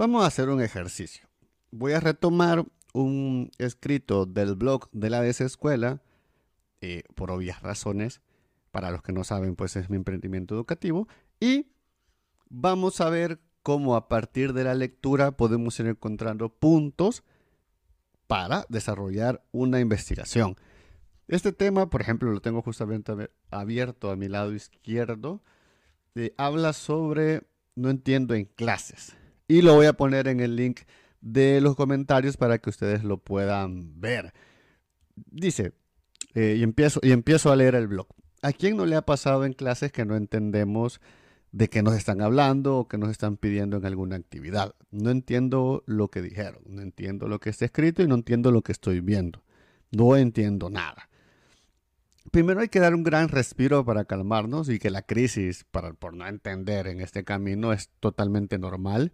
Vamos a hacer un ejercicio. Voy a retomar un escrito del blog de la desescuela, eh, por obvias razones. Para los que no saben, pues es mi emprendimiento educativo. Y vamos a ver cómo a partir de la lectura podemos ir encontrando puntos para desarrollar una investigación. Este tema, por ejemplo, lo tengo justamente abierto a mi lado izquierdo. Eh, habla sobre no entiendo en clases. Y lo voy a poner en el link de los comentarios para que ustedes lo puedan ver. Dice, eh, y, empiezo, y empiezo a leer el blog. ¿A quién no le ha pasado en clases que no entendemos de qué nos están hablando o qué nos están pidiendo en alguna actividad? No entiendo lo que dijeron, no entiendo lo que está escrito y no entiendo lo que estoy viendo. No entiendo nada. Primero hay que dar un gran respiro para calmarnos y que la crisis por no entender en este camino es totalmente normal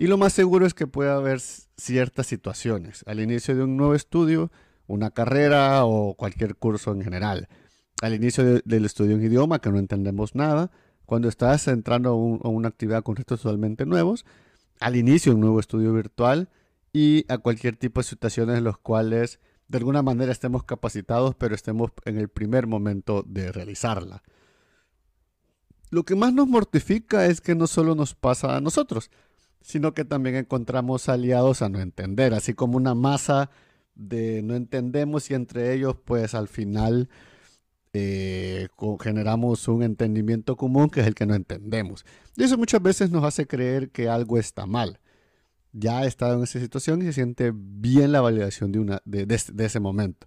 y lo más seguro es que pueda haber ciertas situaciones al inicio de un nuevo estudio, una carrera o cualquier curso en general. Al inicio del estudio en idioma que no entendemos nada, cuando estás entrando a, una actividad con retos totalmente nuevos, al inicio de un nuevo estudio virtual y a cualquier tipo de situaciones en las cuales de alguna manera estemos capacitados, pero estemos en el primer momento de realizarla. Lo que más nos mortifica es que no solo nos pasa a nosotros, sino que también encontramos aliados a no entender, así como una masa de no entendemos y entre ellos pues al final eh, generamos un entendimiento común que es el que no entendemos. Y eso muchas veces nos hace creer que algo está mal. Ya ha estado en esa situación y se siente bien la validación de, una, de, ese momento.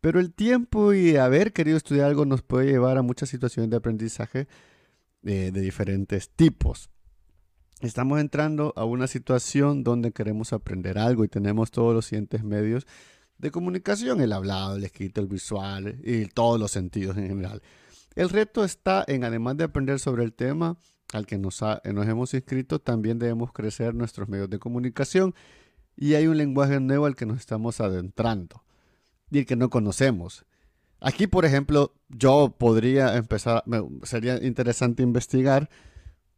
Pero el tiempo y haber querido estudiar algo nos puede llevar a muchas situaciones de aprendizaje eh, de diferentes tipos estamos entrando a una situación donde queremos aprender algo y tenemos todos los siguientes medios de comunicación, el hablado, el escrito, el visual y todos los sentidos en general. El reto está en, además de aprender sobre el tema al que nos, nos hemos inscrito, también debemos crecer nuestros medios de comunicación y hay un lenguaje nuevo al que nos estamos adentrando y que no conocemos. Aquí, por ejemplo, yo podría empezar, sería interesante investigar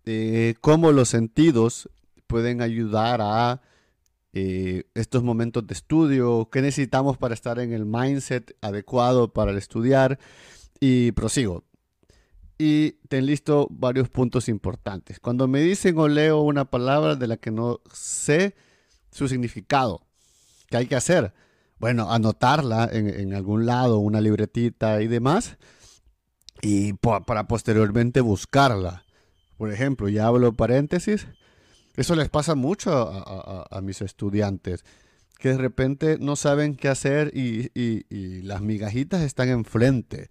eh, cómo los sentidos pueden ayudar a eh, estos momentos de estudio, qué necesitamos para estar en el mindset adecuado para estudiar y prosigo. Y ten listo varios puntos importantes. Cuando me dicen o leo una palabra de la que no sé su significado, ¿qué hay que hacer? Bueno, anotarla en algún lado, una libretita y demás, y para posteriormente buscarla. Por ejemplo, ya hablo paréntesis, eso les pasa mucho a, mis estudiantes, que de repente no saben qué hacer y, las migajitas están enfrente.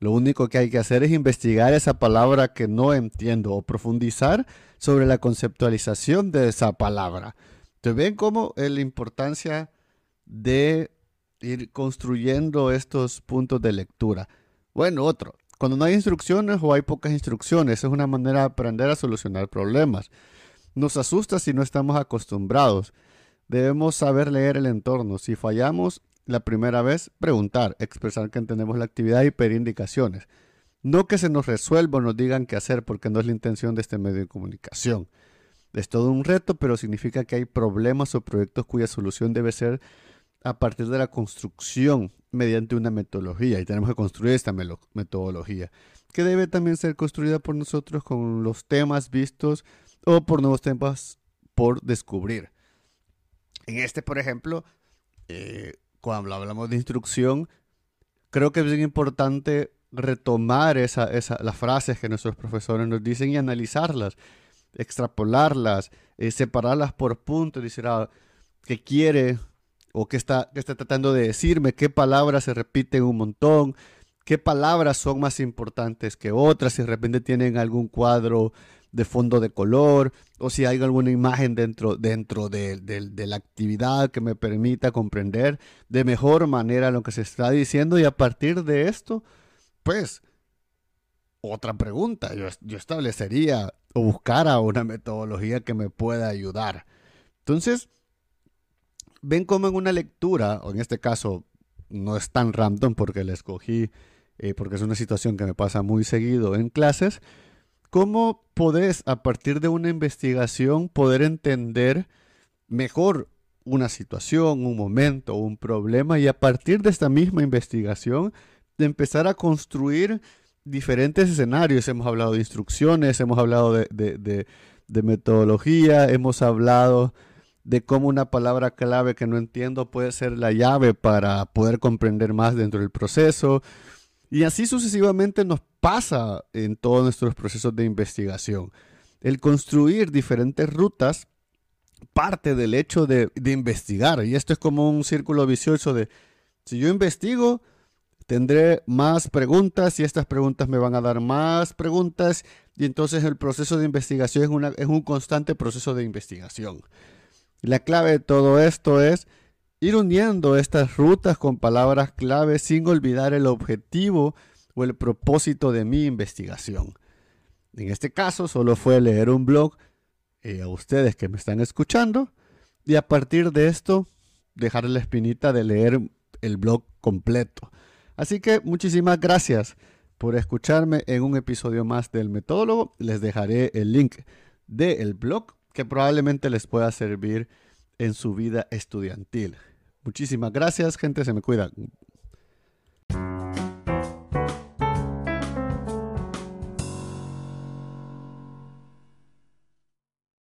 Lo único que hay que hacer es investigar esa palabra que no entiendo o profundizar sobre la conceptualización de esa palabra. ¿Te ven cómo es la importancia de ir construyendo estos puntos de lectura? Bueno, otro, cuando no hay instrucciones o hay pocas instrucciones, es una manera de aprender a solucionar problemas. Nos asusta si no estamos acostumbrados. Debemos saber leer el entorno. Si fallamos la primera vez, preguntar, expresar que entendemos la actividad y pedir indicaciones. No que se nos resuelva o nos digan qué hacer, porque no es la intención de este medio de comunicación. Es todo un reto, pero significa que hay problemas o proyectos cuya solución debe ser a partir de la construcción mediante una metodología y tenemos que construir esta metodología que debe también ser construida por nosotros con los temas vistos o por nuevos temas por descubrir. En este, por ejemplo, eh, cuando hablamos de instrucción, creo que es bien importante retomar esa, las frases que nuestros profesores nos dicen y analizarlas, extrapolarlas, eh, separarlas por puntos, decir, ah, ¿qué quiere o qué está, está tratando de decirme, qué palabras se repiten un montón, qué palabras son más importantes que otras, si de repente tienen algún cuadro de fondo de color o si hay alguna imagen dentro, dentro de, de, la actividad que me permita comprender de mejor manera lo que se está diciendo y a partir de esto, pues, otra pregunta, yo, yo establecería o buscara una metodología que me pueda ayudar. Entonces, ven como en una lectura, o en este caso no es tan random porque la escogí, eh, porque es una situación que me pasa muy seguido en clases, cómo podés a partir de una investigación poder entender mejor una situación, un momento, un problema y a partir de esta misma investigación de empezar a construir diferentes escenarios. Hemos hablado de instrucciones, hemos hablado de, metodología, hemos hablado de cómo una palabra clave que no entiendo puede ser la llave para poder comprender más dentro del proceso. Y así sucesivamente nos pasa en todos nuestros procesos de investigación. El construir diferentes rutas parte del hecho de, investigar. Y esto es como un círculo vicioso de, si yo investigo, tendré más preguntas y estas preguntas me van a dar más preguntas. Y entonces el proceso de investigación es, una, es un constante proceso de investigación. La clave de todo esto es ir uniendo estas rutas con palabras clave sin olvidar el objetivo o el propósito de mi investigación. En este caso solo fue leer un blog eh, a ustedes que me están escuchando y a partir de esto dejar la espinita de leer el blog completo. Así que muchísimas gracias por escucharme en un episodio más del Metodólogo. Les dejaré el link del blog que probablemente les pueda servir en su vida estudiantil. Muchísimas gracias, gente, se me cuidan.